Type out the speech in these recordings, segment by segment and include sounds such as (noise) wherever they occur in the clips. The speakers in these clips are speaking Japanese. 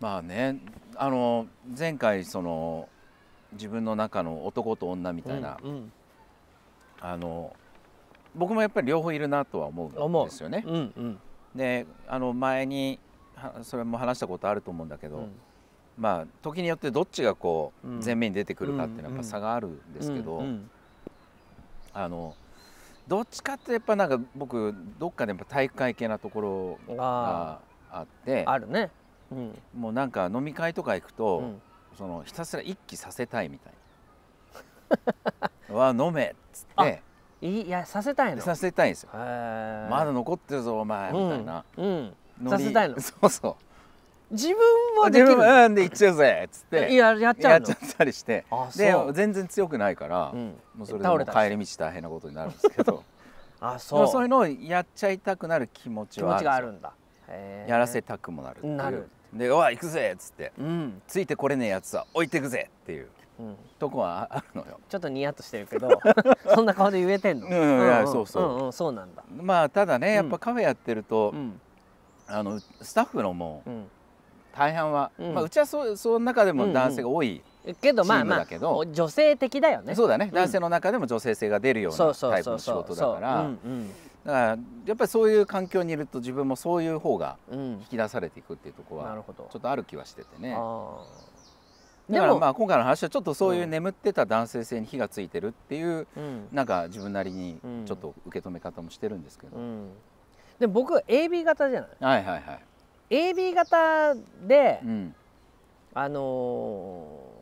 まあねあの前回その自分の中の男と女みたいな、うんうん。あの僕もやっぱり両方いるなとは思うんですよね。うんうん。であの前にはそれも話したことあると思うんだけど、うん。まあ時によってどっちがこううん。前面に出てくるかっていうのはやっぱうん差があるんですけど、うんうん。あのどっちかってやっぱなんか僕どっかでやっぱ体育会系なところあがあってああるねうん。もうなんか飲み会とか行くと、うん。そのひたすら一気させたいみたいな「(laughs) わ飲め」っつって。いいいやさせたいの？させたいんですよ。へー「まだ残ってるぞお前」みたいな、うんさせたいの？そうそう。自分はできる。自分うんで行っちゃうぜっつって。いややっちゃうの？やっちゃったりして。あで全然強くないから、うん。もうそれでも帰り道大変なことになるんですけど。(laughs) あでそう。もそういうのをやっちゃいたくなる気持ち気持ちはあるがあるんだ。やらせたくもなるなるで「おい行くぜ」っつって。うん「ついてこれねえやつは置いてくぜ」っていう。うん。とこはあるのよ。ちょっとニヤッとしてるけど (laughs) そんな顔で言えてんの？うんいやそうそう。んんそうなんだ。まあただねやっうんぱカフェやってると、うん。あのスタッフのもううん。大半は、うん。まあ、うちはそうその中でも男性が多い、けどまあチームまだけど。あ女性的だよね。そうだね、ん。男性の中でも女性性が出るようなタイプの仕事だから。うんうんだからやっぱりそういう環境にいると自分もそういう方がうん。引き出されていくっていうところはちょっとある気はしててね。だからでもまあ今回の話はちょっとそういううん。眠ってた男性性に火がついてるっていううん。なんか自分なりにうん。ちょっと受け止め方もしてるんですけど、うん。で僕 AB 型じゃない？はいはいはい。AB 型でうん。あのー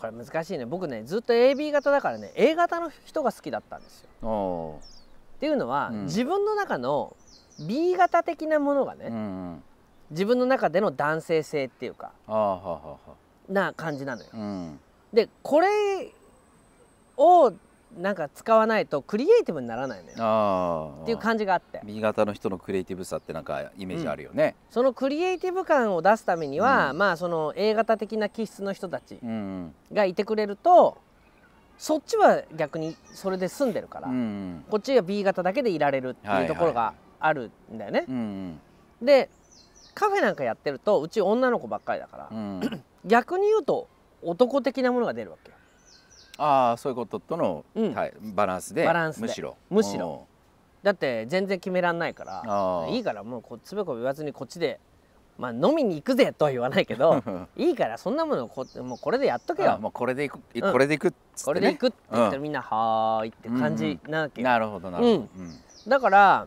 これ難しいね。僕ねずっと AB 型だからね A 型の人が好きだったんですよっていうのは、うん。自分の中の B 型的なものがね、うんうん。自分の中での男性性っていうかな感じなのよ。あうん。でこれをなんか使わないとクリエイティブにならないのよ。っていう感じがあって。B 型の人のクリエイティブさってなんかイメージあるよね。そのクリエイティブ感を出すためには、うん。まあその A 型的な気質の人たちうんうん。がいてくれるとそっちは逆にそれで済んでるから、うんうん。こっちが B 型だけでいられるっていうところがあるんだよね。うんでカフェなんかやってるとうち女の子ばっかりだから、うん。うん逆に言うと男的なものが出るわけよ。ああそういうこととの、うん。はいバランスでバランスで。むしろ。むしろ。だって全然決めらんないからいいからもうこつべこべ言わずにこっちでまあ飲みに行くぜとは言わないけどいいからそんなものこもうこれでやっとけよ。あもうこれでいく、うん。これでいくっつって、ね、これで行くって言ったらうんみんな「はーい」って感じなわけ。よなるほどなるほど、うん。だから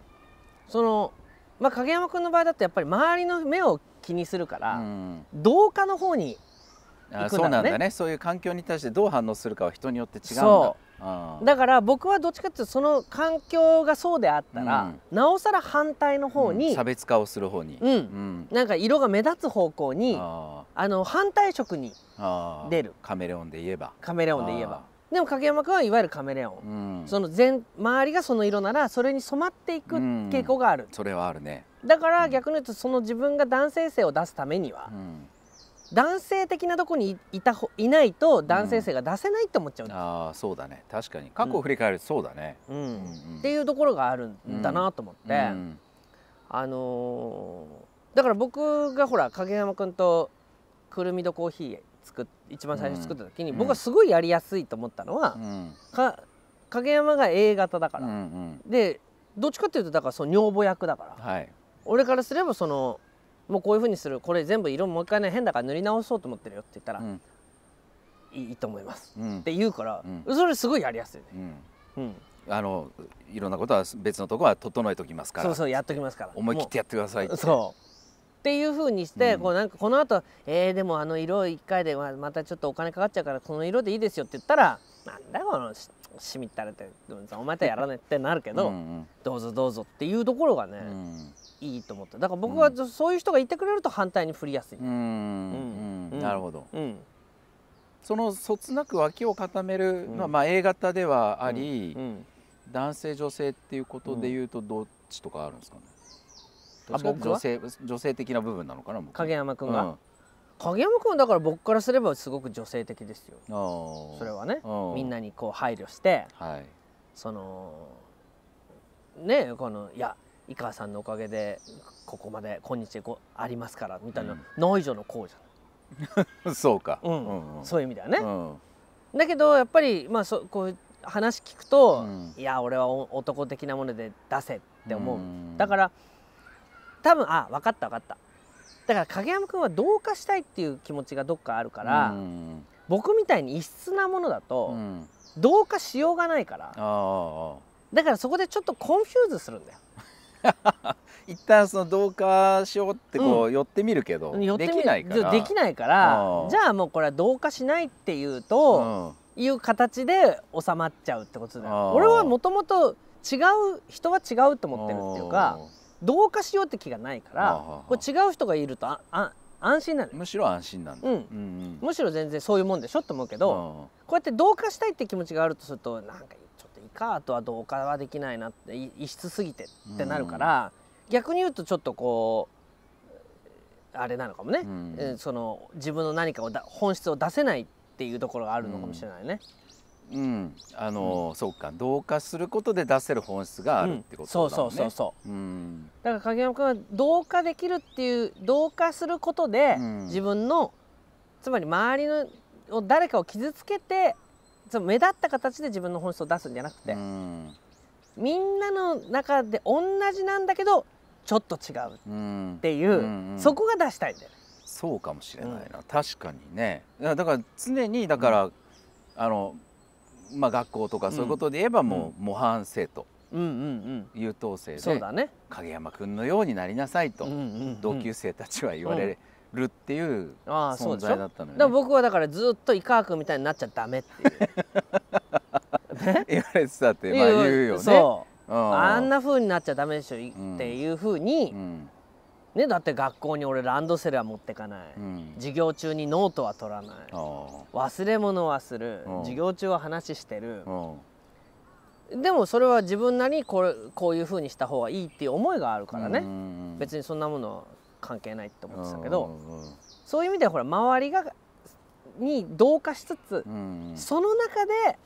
そのまあ影山君の場合だとやっぱり周りの目を気にするかうら、ん。同化の方にあ行くんだね。そうなんだね。そういう環境に対してどう反応するかは人によって違うんだだから僕はどっちかっていうとその環境がそうであったら、うん。なおさら反対の方に、うん。差別化をする方に。うん。うん。なんか色が目立つ方向にああの反対色に出る。カメレオンで言えば。カメレオンで言えば。でも影山君はいわゆるカメレオン、うん。その全周りがその色ならそれに染まっていくうん。傾向がある、それはあるね、だから逆に言うとその自分が男性性を出すためには、うん、男性的なとこにいいたほいないと男性性が出せないって思っちゃう。ん。だ、ああそうだね。確かに。過去を振り返るとそうだね、うん。うん。うんっていうところがあるんだなと思って、うん。あのーだから僕がほら影山君とくるみとコーヒー作っ一番最初作った時に、うん。僕はすごいやりやすいと思ったのはう、ん。か影山が A 型だかうんうら、ん。でどっちかっていうとだからその女房役だから。はい。俺からすればそのもうこういうふうにする。これ全部色もう一回ね変だから塗り直そうと思ってるよって言ったら、うん。いいと思います。うん。って言うから、うそれすごいやりやすいね、うん。うん、あのいろんなことは別のところは整えときますから。そうそうやっときますから。思い切ってやってくださいって。そう。っていうふうにして、うん。こうなんかこの後えー、でもあの色1回でままたちょっとお金かかっちゃうからこの色でいいですよって言ったらなんだこのししみったれてお前とやらねえってなるけど、うん。どうぞどうぞっていうところがね、うんいいと思ってだから僕はそういう人がいてくれると反対に振りやすい、うんうんうん。なるほど。うん。そのそつなく脇を固めるのは、うん。まあ A 型ではあり、うん。男性女性っていうことで言うとどっちとかあるんですかね、あ僕は？女性女性的な部分なのかな僕影山君が、うん。影山君はだから僕からすればすごく女性的ですよ。それはね。うん。みんなにこう配慮してはい。そのねこのいや井川さんのおかげでここまで今日こうありますからみたいな、うん。ノイジョのこうじ (laughs) そうか、うん。うんうん。そういう意味だよね、うん。だけどやっぱりまあそこう話聞くと、うん。いや俺はお男的なもので出せって思う、ん。だから多分あ分かった分かった。だから影山君は同化したいっていう気持ちがどっかあるから、うん。僕みたいに異質なものだと、うん。同化しようがないから。だからそこでちょっと confuse するんだよ (laughs) 一旦その同化しようってこう寄ってみるけど、寄ってみできないから。できないからじゃあもうこれは同化しないっていうと、いう形で収まっちゃうってことだよ。俺はもともと違う人は違うと思ってるっていうか同化しようって気がないからこれ違う人がいるとああ安心なのよ。むしろ安心なんだ、うんうん。むしろ全然そういうもんでしょって思うけど、うん。こうやって同化したいって気持ちがあるとするとなんかカとは同化はできないなってい異質すぎてってなるから、逆に言うとちょっとこうあれなのかもね、うん。えーその自分の何かをだ本質を出せないっていうところがあるのかもしれないね。うん、あの、そうか。同化することで出せる本質があるってことだもんね、そうそうそうそう。うん。だから影山君は同化できるっていう同化することで、うん。自分のつまり周りのを誰かを傷つけてその目立った形で自分の本質を出すんじゃなくて、うん。みんなの中で同じなんだけどちょっと違うっうんていう、うん。うんそこが出したいんだよ。ね。そうかもしれないな、確かにね。だから常にだから、あのまあ学校とかそういうことで言えばもう模範生徒うんうん優等生うん、そうでだね。影山君のようになりなさいと、同級生たちは言われるっていう存在だったのよ、ね。だから僕はだからずっと井川君みたいになっちゃダメっていう。(laughs) ね言われてたってまあ言うよね。そう。うん。あんな風になっちゃダメでしょ。いんっていう風に、うん。ねだって学校に俺ランドセルは持ってかない、うん。授業中にノートは取らない。忘れ物はする。うん。授業中は話してる。うん。でもそれは自分なりにこれこういう風にした方がいいっていう思いがあるからね、うん別にそんなものは関係ないって思ってたけど、うんそういう意味ではほら周りがに同化しつつ、うんその中で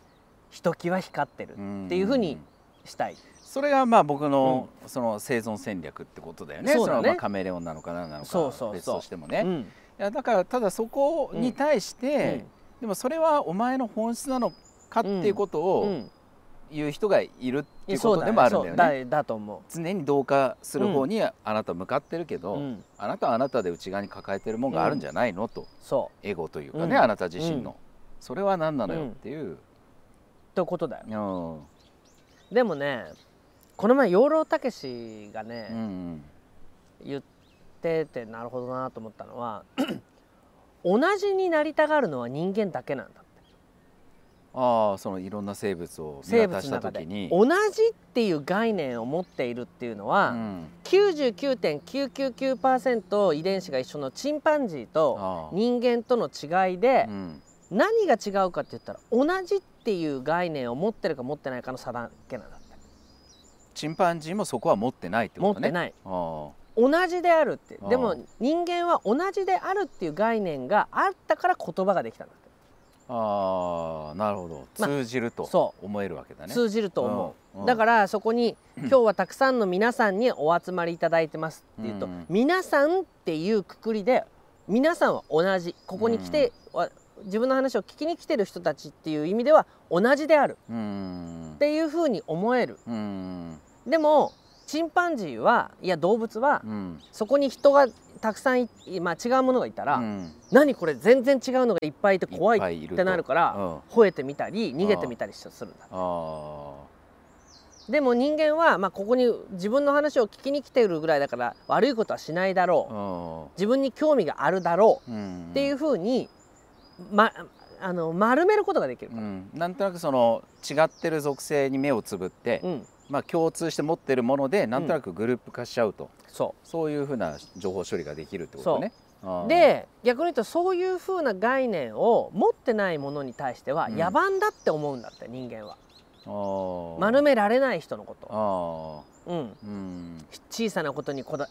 ひときわ光ってるっていう風にしたい、それがまあ僕のその生存戦略ってことだよね。そうだね。のまあカメレオンなのか何なのそうそうそう。か別としてもね。いうん。やだからただそこに対して、でもそれはお前の本質なのかっていうことうをん言う人がいるっていうことでもあるんだよね。だだと思常に同化する方にあなた向かってるけう、ど、うん、あなたはあなたで内側に抱えてるもんがあるんじゃないのとそエゴというかね、うん。あなた自身の、うん。それは何なのよっていう、うということだよ。うん。でもねこの前養老たけしがね、うん言っててなるほどなと思ったのは (clears throat) 同じになりたがるのは人間だけなんだああそのいろんな生物を見生渡した時に、同じっていう概念を持っているっていうのは、うん。99.999%遺伝子が一緒のチンパンジーと人間との違いでうん。何が違うかって言ったら同じっていう概念を持ってるか持ってないかの差だけなんだって。チンパンジーもそこは持ってないってことね。持ってない。あ同じであるって。でも人間は同じであるっていう概念があったから言葉ができたんだってあああなるほど。まあ通じるとそ思えるわけだね、通じると思う。んううん。だからそこに今日はたくさんの皆さんにお集まりいただいてますっていうとうん。皆さんっていうくくりで皆さんは同じ。ここに来てわ自分の話を聞きに来てる人たちっていう意味では同じである。うん。っていうふうに思える。うん。でもチンパンジーはいや動物はうん。そこに人がたくさんい、まあ、違うものがいたら、うん。何これ全然違うのがいっぱいいて怖いいってなるからうん。吠えてみたり逃げてみたりするんだ。あでも人間は、まあ、ここに自分の話を聞きに来てるぐらいだから悪いことはしないだろあう自分に興味があるだろう。うん。っていうふうに、ま、あの丸めることができるうから、ん。なんとなくその違ってる属性に目をつぶって、うんまあ共通して持ってるものでなんとなくグループ化しちゃうと、そそういうふうな情報処理ができるってことね。で逆に言うとそういうふうな概念を持ってないものに対してはうん。野蛮だって思うんだって人間は。丸められない人のこと、あうん、ーうん。小さなことにこだ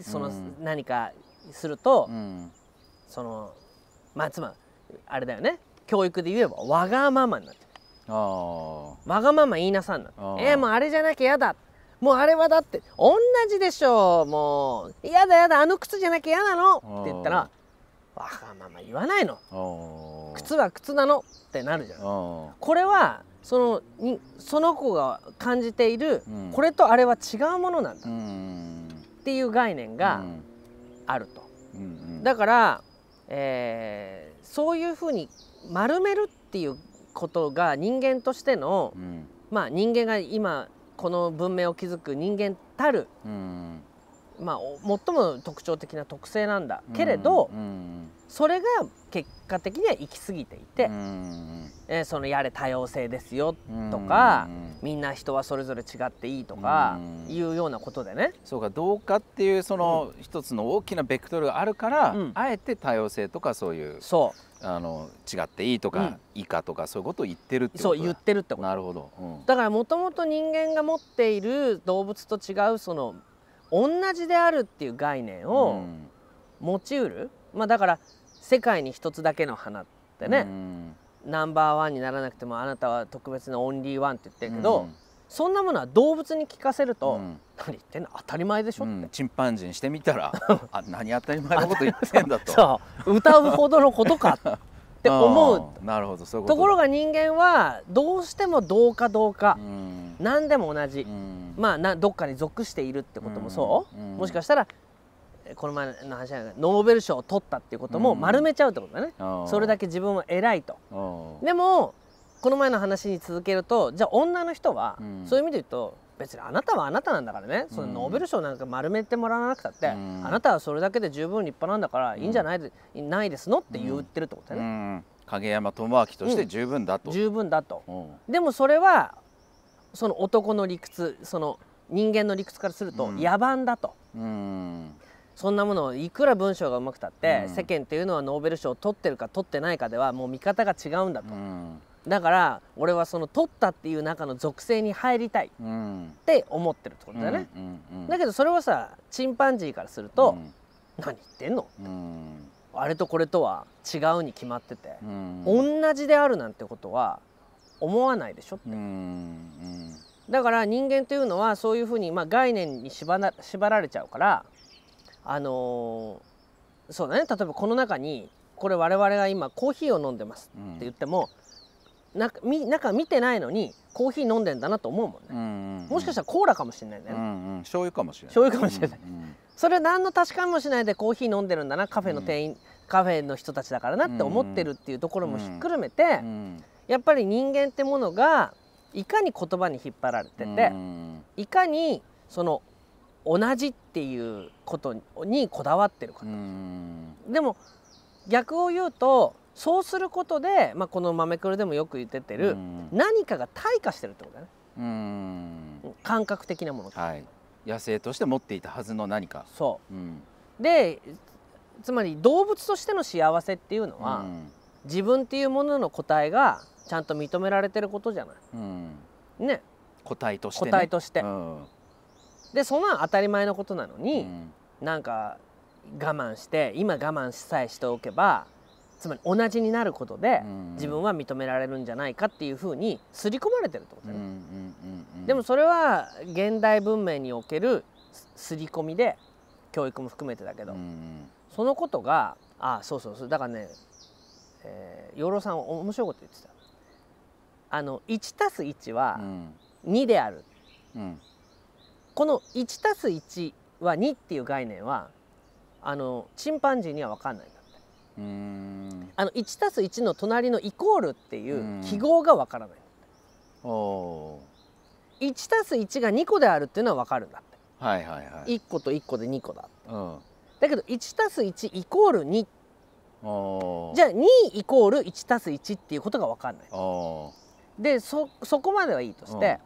そのうん。何かすると、うん。そのまあつまりあれだよね。教育で言えばわがままになっちゃう。あわがまま言いなさんな。えー、もうあれじゃなきゃやだ。もうあれはだって同じでしょうもう。やだやだあの靴じゃなきゃ嫌なの。って言ったらわがまま言わないの。靴は靴なのってなるじゃん。おこれはそのにその子が感じている、うん。これとあれは違うものなんだ。ーうん。っていう概念があると、うんうん。だから、えーそういうふうに丸めるっていうことが人間としてのうん。まあ人間が今この文明を築く人間たるうん。まあお最も特徴的な特性なんだけれど、うんそれが結果的には行き過ぎていて、うんえーそのやれ多様性ですようんとかうん。みんな人はそれぞれ違っていいとかうんいうようなことでね。そうか同化っていうその一つの大きなベクトルがあるから、うん。あえて多様性とかそういう。そあの違っていいとか、うん。以下とかそういうことを言ってるってうことだ。そう言ってるってこと。なるほど、うん。だからもともと人間が持っている動物と違うその同じであるっていう概念をうん。持ちうる、まあだから世界に一つだけの花ってね、うん。ナンバーワンにならなくてもあなたは特別なオンリーワンって言ってるけど、うんそんなものは動物に聞かせると、うん。何言ってんの？当たり前でしょうん。チンパンジーにしてみたらあ何当たり前のこと言ってんだと。(laughs) そう。歌うほどのことかって思う。(laughs) なるほどそういうこと。ところが人間はどうしても同化同化。う、ん。何でも同じ、うん。まあなどっかに属しているってこともそう、うん。もしかしたらえこの前の話じゃないノーベル賞を取ったっていうこともうん。丸めちゃうってことだね、それだけ自分は偉いと。でもこの前の話に続けるとじゃあ女の人は、うん。そういう意味で言うと別にあなたはあなたなんだからね、そのうん。ノーベル賞なんか丸めてもらわなくたって、うん。あなたはそれだけで十分立派なんだからいいんじゃないで、ないですのって言ってるってことだうよね、ん。影山智明として十分だと、十分だと。うん。でもそれはその男の理屈その人間の理屈からするとうん。野蛮だと、うん。そんなものをいくら文章がうまくたって、うん。世間っていうのはノーベル賞を取ってるか取ってないかではもう見方が違うんだと、うんだから俺はその取ったっていう中の属性に入りたいっうんて思ってるってことだよね、うん。うん。だけどそれはさチンパンジーからすると、何言ってんの？うん。あれとこれとは違うに決まってて、うん。同じであるなんてことは思わないでしょって。うん。うん。だから人間というのはそういうふうに、まあ、概念に縛ら縛られちゃうからあのーそうだね。例えばこの中にこれ我々が今コーヒーを飲んでますうんって言っても、中み中見てないのにコーヒー飲んでんだなと思うもんね、うんもしかしたらコーラかもしれないね、うんうん。醤油かもしれない。醤油かもしれない。うんそれ何の確かめもしないでコーヒー飲んでるんだなカフェの店員、カフェの人たちだからなって思ってるっていうところもひっくるめて、うんやっぱり人間ってものがいかに言葉に引っ張られてて、うんいかにその同じっていうことにこだわってるかうと、ん。でも逆を言うとそうすることで、まあ、この豆黒でもよく言ってってる、うん。何かが退化してるってことだね。うん。感覚的なもの。とはい。野生として持っていたはずの何か。そう。ん。うでつまり動物としての幸せっていうのは、うん。自分っていうものの個体がちゃんと認められてることじゃない。うん。ね。個体として個ね体として、うん。でそんな当たり前のことなのうに、ん。なんか我慢して今我慢さえしておけばつまり同じになることでうん。自分は認められるんじゃないかっていうふうに刷り込まれてるってことでもそれは現代文明における刷り込みで教育も含めてだけど、うんそのことがあそうそうそうだからね、えー養老さん面白いこと言ってた。あの 1+1 はうん。2である。うん。この 1+1 は2っていう概念はあのチンパンジーには分かんないんだってうん。あの 1+1 の隣のイコールっていう記号が分からない。お 1+1 が2個であるっていうのは分かるんだって。ーはいはいはい。1個と1個で2個だうん。だけど 1+1 イコール2おゃじゃあ2イコール 1+1 っていうことが分かんない。おでそそこまではいいとして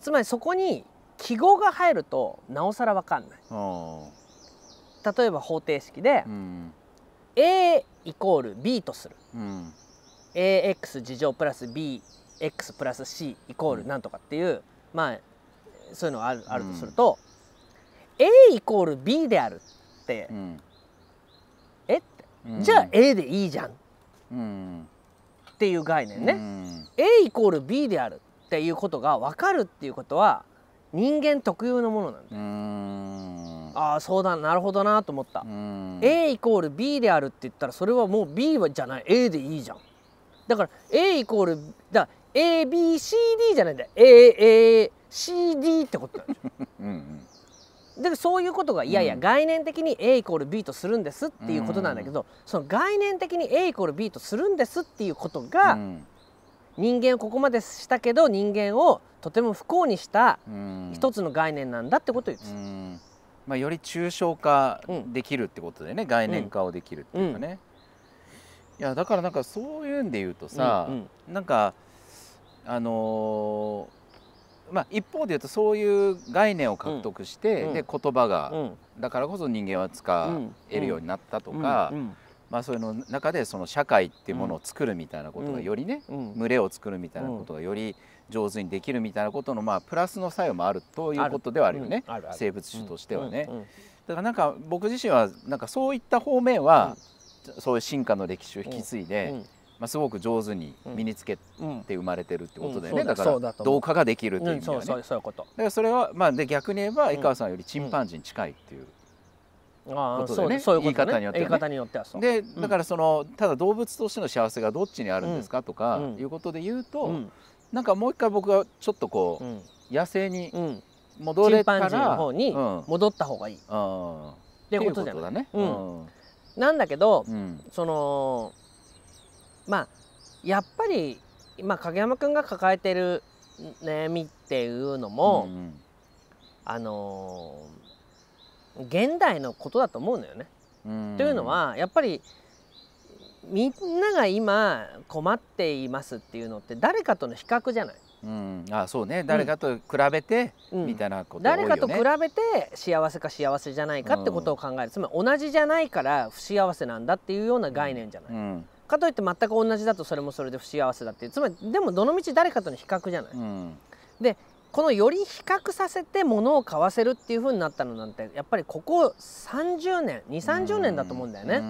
つまりそこに記号が入るとなおさら分かんない。お例えば方程式でうん A イコール B とする。うん。AX 事乗プラス BX プラス C イコールなんとかっていう、まあそういうのがあるあるとすると、A イコール B であるって、うん。えって、うん。じゃあ A でいいじゃん。っうん。ていう概念ね、うん。A イコール B であるっていうことが分かるっていうことは人間特有のものなんだよ、ああそうだなるほどなと思った、うん。A イコール B であるって言ったらそれはもう B はじゃない。A でいいじゃん。だから A イコールだ ABCD じゃないんだよ。AACD ってことなんでしょ。(laughs) うんうん。だからそういうことがいやいやうん。概念的に A イコール B とするんですっていうことなんだけど、その概念的に A イコール B とするんですっていうことが、うん。人間をここまでしたけど人間をとても不幸にしたうん。一つの概念なんだってことを言ってうた、んまあ、より抽象化うん。できるってことでね、概念化をできるっていうかね、いやだからなんかそういうんで言うとさ、うんなんかあのーまあ一方で言うとそういう概念を獲得して、うん。で言葉が、うん。だからこそ人間は使えるようになったとか、うん。まあそういうの中でその社会っていうものを作るみたいなことがよりね、うん。群れを作るみたいなことがより上手にできるみたいなことのまあプラスの作用もあるということではあるよね、生物種としてはね、だからなんか僕自身はなんかそういった方面は、そういう進化の歴史を引き継いで、うんまあ、すごく上手に身につけうんて生まれてるってことだよね、だだから同化ができるっていう意味ではね、そうそういうこと。だからそれはまあで逆に言えばん。井川さんよりチンパンジーに近いっていう、ことでね。そうそういうことね。言い方によってはね。言い方によってはそう。でだからそのただ動物としての幸せがどっちにあるんですかとかうん。いうことで言うと、うんなんかもう一回僕はちょっとこう、うん。野生にうん。戻れたらチンパンジーの方にうん。戻った方がいい。っうんていうことじゃない。ね。うん。なんだけどうん。そのまあやっぱり今影山君が抱えてる悩みっていうのも、うん。あのー現代のことだと思うのよね。うん。というのはやっぱりみんなが今困っていますっていうのって誰かとの比較じゃない？うん、あそうね誰かと比べて、うんみたいなことね。誰かと比べて幸せか幸せじゃないかってことを考える、つまり同じじゃないから不幸せなんだっていうような概念じゃない。うんかといって全く同じだとそれもそれで不幸せだっていうつまりでもどのみち誰かとの比較じゃない。うんこのより比較させて物を買わせるっていう風になったのなんてやっぱりここ30年2 3 0年だと思うんだよね。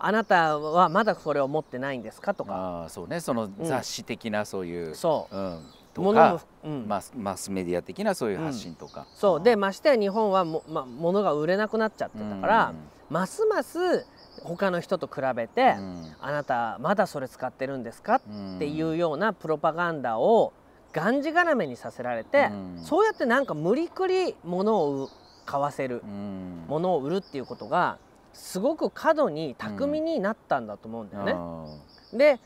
うんあなたはまだそれを持ってないんですかとか。ああそうね。その雑誌的なそういう、そう。うん、とか、、うん。マスマスメディア的なそういう発信とか。そう。でましてや日本はも、ま、物が売れなくなっちゃってたから、ますます他の人と比べて、うん。あなたまだそれ使ってるんですかうんっていうようなプロパガンダをがんじがらめにさせられて、うん。そうやってなんか無理くり物を買わせる、うん。物を売るっていうことがすごく過度に巧みになったんだと思うんだよね。あで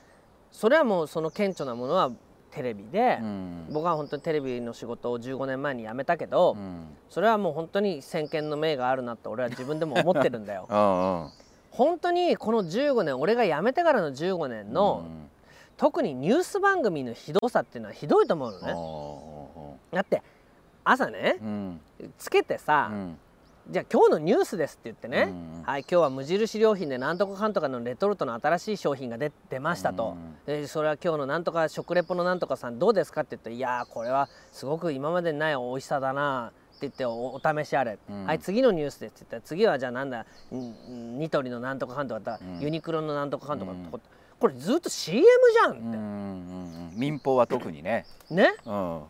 それはもうその顕著なものはテレビでー、うん。僕は本当にテレビの仕事を15年前に辞めたけど、うん。それはもう本当に先見の明があるなって俺は自分でも思ってるんだよ。あ (laughs) 本当にこの15年俺が辞めてからの15年ーの、特にニュース番組のひどさっていうのはひどいと思うのうんね。だって朝ねうん。つけてさ、うんじゃあ今日のニュースですって言ってね、うん。はい今日は無印良品でなんとかかんとかのレトルトの新しい商品が出出ましたと、でそれは今日のなんとか食レポのなんとかさんどうですかって言って「いやーこれはすごく今までにない美味しさだな」って言っておお試しあれ、うん。はい次のニュースですって言ったら次はじゃあなんだんニトリのなんとかかんとかユニクロのなんとかかんとか、うん。これずっと CM じゃんって、うんうんうん民放は特にね。ね。うん。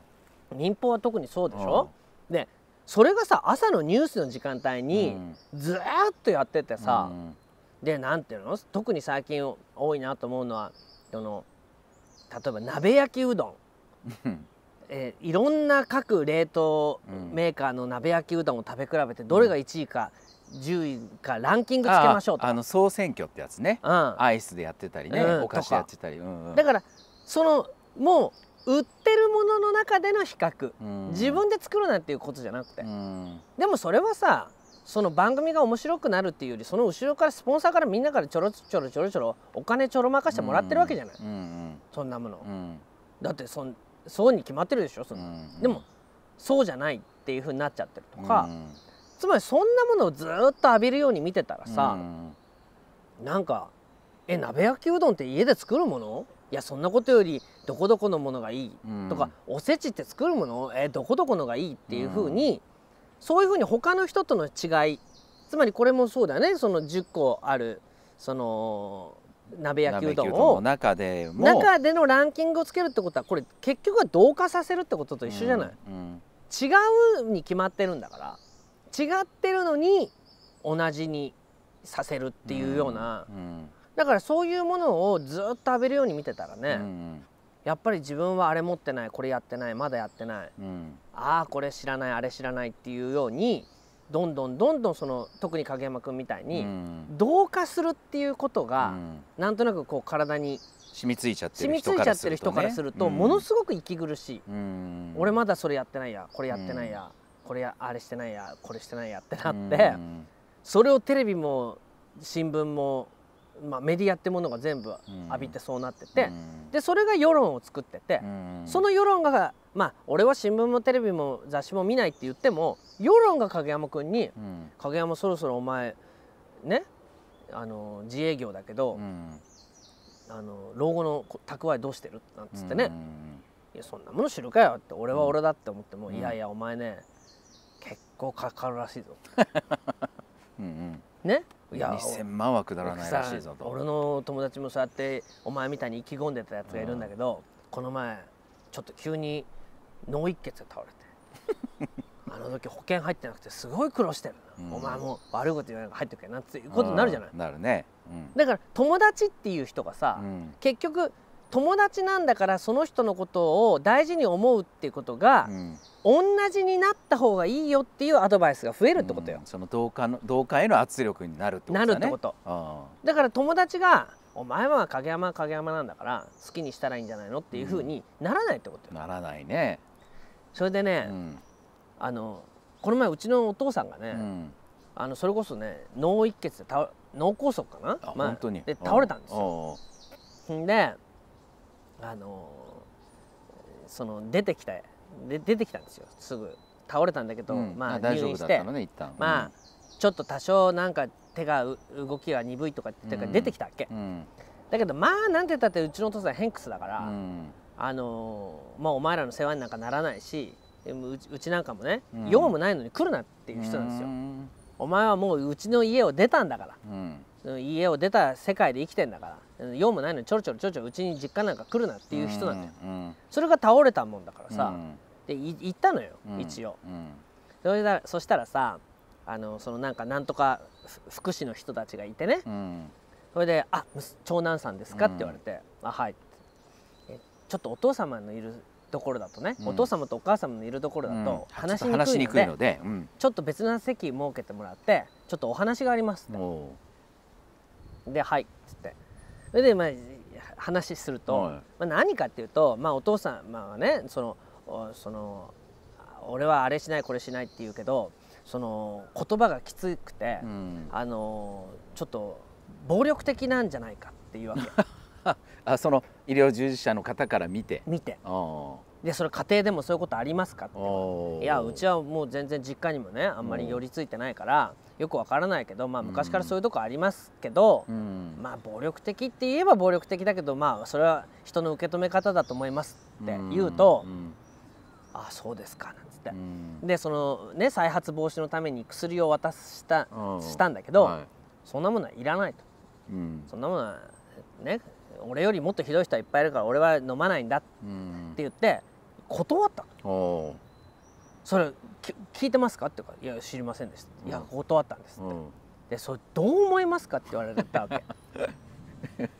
民放は特にそうでしょ、でそれがさ朝のニュースの時間帯にずーっとやっててさ、うん。でなんていうの？特に最近多いなと思うのはその例えば鍋焼きうどん、うん。えーいろんな各冷凍うんメーカーの鍋焼きうどんを食べ比べてどれが1位か10位かランキングつけましょうと。ああの総選挙ってやつね。うん、アイスでやってたりね、うん。お菓子でやってたり。うんうん。だからそのもう売ってるものの中での比較。うん。自分で作るなんていうことじゃなくて、うん。でもそれはさその番組が面白くなるっていうよりその後ろからスポンサーからみんなからちょろちょろちょろちょろお金ちょろまかしてもらってるわけじゃない、うんうん。そんなもの、うん。だってそんそうに決まってるでしょそんな、うん。でもそうじゃないっていうふうになっちゃってるとか、うんつまりそんなものをずーっと浴びるように見てたらさう、ん。なんか「え鍋焼きうどんって家で作るもの？いやそんなことよりどこどこのものがいい」うん。とか「おせちって作るものえどこどこのがいい」っていうふうに、そういうふうに他の人との違い。つまりこれもそうだよね。その10個あるその鍋焼きうどんを。中でも中でのランキングをつけるってことはこれ結局は同化させるってことと一緒じゃない、うん違うに決まってるんだから。違ってるのに同じにさせるっていうような、うんだからそういうものをずっと浴びるように見てたらね、うんやっぱり自分はあれ持ってないこれやってないまだやってない。うん。ああこれ知らないあれ知らないっていうようにどんどんどんどんその特に影山君みたいに、うん。同化するっていうことうが、ん。なんとなくこう体に染みついちゃってる人からするとね。人からするとものすごく息苦しい、うん。俺まだそれやってないやこれやってないや、これやあれしてないやこれしてないやってなって、うん。それをテレビも新聞も、まあ、メディアってものが全部浴びてそうなってて、うん。でそれが世論を作ってて、うん。その世論がまあ俺は新聞もテレビも雑誌も見ないって言っても世論が影山君にうん「影山そろそろお前ねあの自営業だけど、うん。あの老後の蓄えどうしてる?」なんつってね、うん。いやそんなもの知るかよって俺は俺だって思っても、うん。いやいやお前ね結構かかるらしいぞ。うん。ね？うん2000万はくだらないらしいぞと。俺の友達もそうやってお前みたいに意気込んでたやつがいるんだけど、この前ちょっと急に脳一血で倒れて。(laughs) あの時保険入ってなくてすごい苦労してるな、うん。お前も悪いこと言わないから入ってくれなっていうことになるじゃない、うん。なるね。うん。だから友達っていう人がさ、うん。結局友達なんだからその人のことを大事に思うっていうことが、うん。同じになった方がいいよっていうアドバイスが増えるってことよ。うん、その同化の同化への圧力になるってことだね。なるってこと。あだから友達が「お前は影山は影山なんだから好きにしたらいいんじゃないの?」っていうふうにならないってことよ、あならないね。それでね、うん。あのこの前うちのお父さんがね、うん。あのそれこそね脳一血で倒脳梗塞かな？あまあ本当に。で倒れたんですよ。であのその出てきたで出てきたんですよ。すぐ倒れたんだけど、まあ大丈入院して夫だったのね一旦。まあちょっと多少なんか手がう動きが鈍いとかってから出てきたっけ、うん。だけどまあなんて言ったってうちのお父さんヘンクスだから、うん。あのーまあお前らの世話になんかならないしうちうちなんかもね、うん。用もないのに来るなっていう人なんですよ、うん。お前はもううちの家を出たんだから。うん。家を出た世界で生きてんだから用もないのにちょろちょろちょろちょろうちに実家なんか来るなっていう人なんだよ、うんそれが倒れたもんだからさ、うん。でい行ったのよ、うん一応。うん。それだそしたらさあのそのなんかなんとかふ福祉の人たちがいてね。うん。それで「あ長男さんですか?」って言われて「あはい」えちょっとお父様のいるところだとね、うん。お父様とお母様のいるところだうん。と話しにくいので、ちょっと別な席設けてもらってちょっとお話がありますって、おで「はい」っつってそれでまあ話すると、はい。まあ、何かっていうと、まあ、お父さんまあねそのおその俺はあれしないこれしないって言うけどその言葉がきつくて、うん。あのちょっと暴力的なんじゃないかっていうわけ。(laughs) あその医療従事者の方から見て。見て。おでそれ家庭でもそういうことありますかって。おいやうちはもう全然実家にもねあんまり寄りついてないからよくわからないけどまあ昔からそういうとこありますけど、うん。まあ暴力的って言えば暴力的だけどまあそれは人の受け止め方だと思いますって言うとん「ああそうですか」なんつって。う。ん。でそのね再発防止のために薬を渡したうん。したんだけど、はい。そんなものはいらないと。うん。そんなものはね俺よりもっとひどい人はいっぱいいるから俺は飲まないんだってうん。言って断ったそれき聞いてますか？って言うから「いや知りませんでした」うん。いや断ったんです」って、うん。でそれどう思いますかって言われたわけ。(laughs)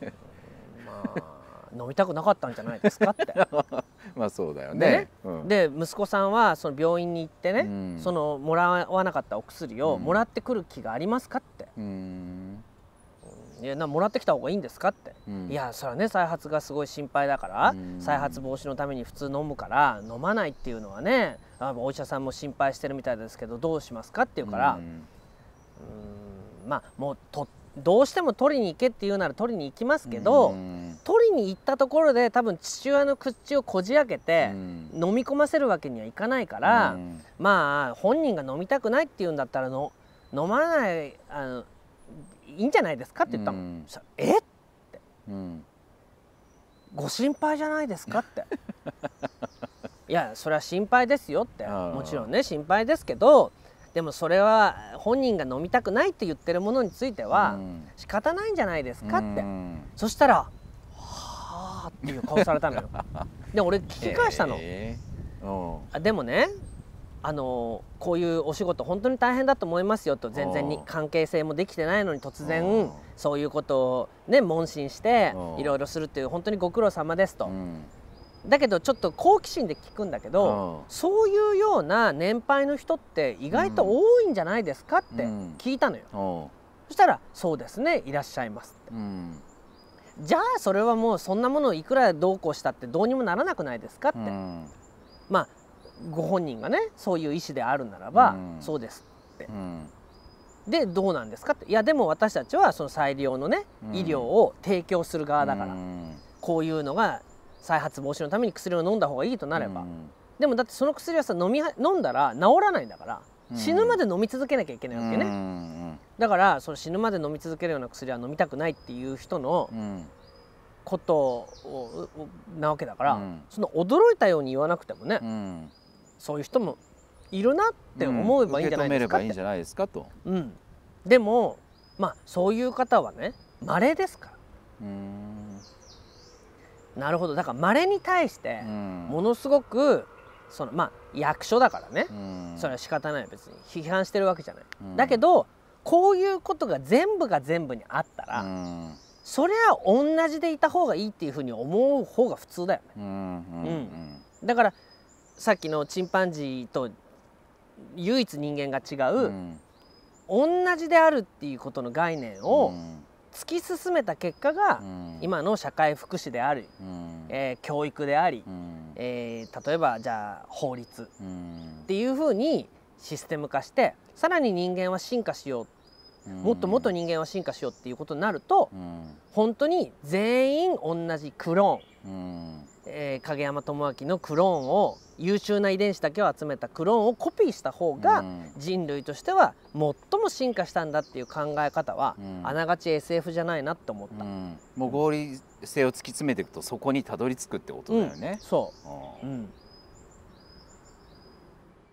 まあ。飲みたくなかったんじゃないですかって。(laughs) まあそうだよでね。ねうん。で息子さんはその病院に行ってね、うん。そのもらわなかったお薬をうん。もらってくる気がありますかって。うん「いやなもらってきた方がいいんですか?」って。うん。いやそれはね再発がすごい心配だから、うん。再発防止のために普通飲むから飲まないっていうのはねあお医者さんも心配してるみたいですけどどうしますかって言うから、ううん。ーんまあもうとどうしても取りに行けって言うなら取りに行きますけど、うん。取りに行ったところで多分父親の口をこじ開けてう、ん。飲み込ませるわけにはいかないから、うん。まあ本人が飲みたくないって言うんだったらの飲まないあのいいんじゃないですかって言ったの。うん。えうん。ご心配じゃないですかって (laughs) いやそれは心配ですよって。もちろんね心配ですけどでもそれは本人が飲みたくないって言ってるものについてはうん。仕方ないんじゃないですかって、うん。そしたら「はあ」っていう顔されたのよ。(laughs) で俺聞き返したの、へえうん。あでもねあのこういうお仕事本当に大変だと思いますよと全然にうん。関係性もできてないのに突うん。然そういうことをね問診してうん。いろいろするっていう本当にご苦労様ですと。うんだけどちょっと好奇心で聞くんだけどうん。そういうような年配の人って意外と多いんじゃないですかってうん。聞いたのよ。おそしたら「そうですねいらっしゃいます」って。ううん。じゃあそれはもうそんなものをいくらどうこうしたってどうにもならなくないですかって、うん。まあご本人がねそういう意思であるならば、うん。そうですうん。でどうなんですかって。いやでも私たちはその再利用のね、うん。医療を提供する側だから、うん。こういうのが再発防止のために薬を飲んだ方がいいとなれば、うん。でもだってその薬はさ飲みは飲んだら治らないんだから、うん。死ぬまで飲み続けなきゃいけないわけね、うんだからその死ぬまで飲み続けるような薬は飲みたくないっていう人のうん。ことをなわけだから、うん。その驚いたように言わなくてもね、うん。そういう人もいるなって思えばいいんじゃないですかいいんじゃないですかと。うん、でもまあそういう方はね稀ですから。うんなるほど。だから稀に対してうん。ものすごくそのまあ役所だからね、うん。それは仕方ない。別に。批判してるわけじゃない、うん。だけどこういうことが全部が全部にあったら、うん。そりゃ同じでいた方がいいっていうふうに思う方が普通だよね。うんうんだからさっきのチンパンジーと唯一人間が違う、うん。同じであるっていうことの概念を突き進めた結果が、うん。今の社会福祉であり、うん。えー教育であり、うん。えー例えばじゃあ法律っうん。ていうふうにシステム化してさらに人間は進化しようもっともっと人間は進化しようっていうことになるとうん。本当に全員同じクローン、うんえー影山智明のクローンを優秀な遺伝子だけを集めたクローンをコピーした方がうん。人類としては最も進化したんだっていう考え方は、うん。あながち SF じゃないなって思った。うん。もう合理性を突き詰めていくとそこにたどり着くってことだよね。そう、うんうん、